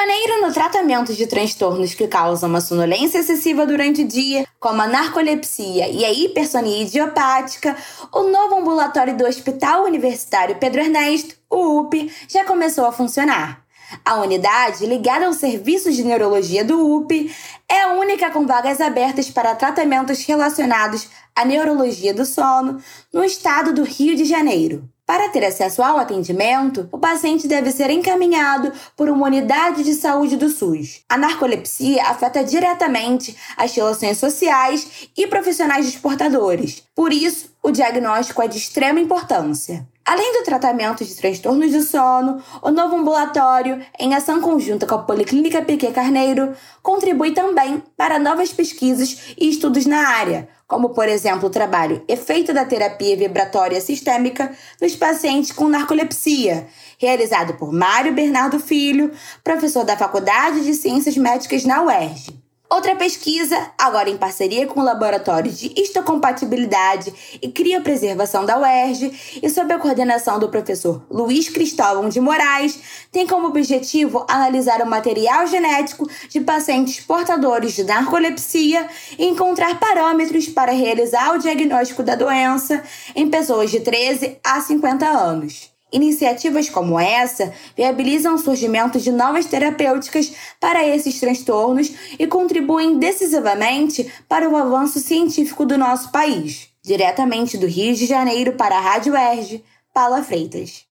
Pioneiro no tratamento de transtornos que causam uma sonolência excessiva durante o dia, como a narcolepsia e a hipersonia idiopática, o novo ambulatório do Hospital Universitário Pedro Ernesto, o UP, já começou a funcionar. A unidade, ligada ao Serviço de Neurologia do UP, é a única com vagas abertas para tratamentos relacionados à neurologia do sono no estado do Rio de Janeiro. Para ter acesso ao atendimento, o paciente deve ser encaminhado por uma unidade de saúde do SUS. A narcolepsia afeta diretamente as relações sociais e profissionais dos portadores. Por isso, o diagnóstico é de extrema importância. Além do tratamento de transtornos do sono, o novo ambulatório, em ação conjunta com a Policlínica Piquet Carneiro, contribui também para novas pesquisas e estudos na área, como, por exemplo, o trabalho Efeito da Terapia Vibratória Sistêmica nos pacientes com narcolepsia, realizado por Mário Bernardo Filho, professor da Faculdade de Ciências Médicas na UERJ. Outra pesquisa, agora em parceria com o Laboratório de Histocompatibilidade e Criopreservação da UERJ e sob a coordenação do professor Luiz Cristóvão de Moraes, tem como objetivo analisar o material genético de pacientes portadores de narcolepsia e encontrar parâmetros para realizar o diagnóstico da doença em pessoas de 13 a 50 anos. Iniciativas como essa viabilizam o surgimento de novas terapêuticas para esses transtornos e contribuem decisivamente para o avanço científico do nosso país. Diretamente do Rio de Janeiro para a Rádio Erge, Paula Freitas.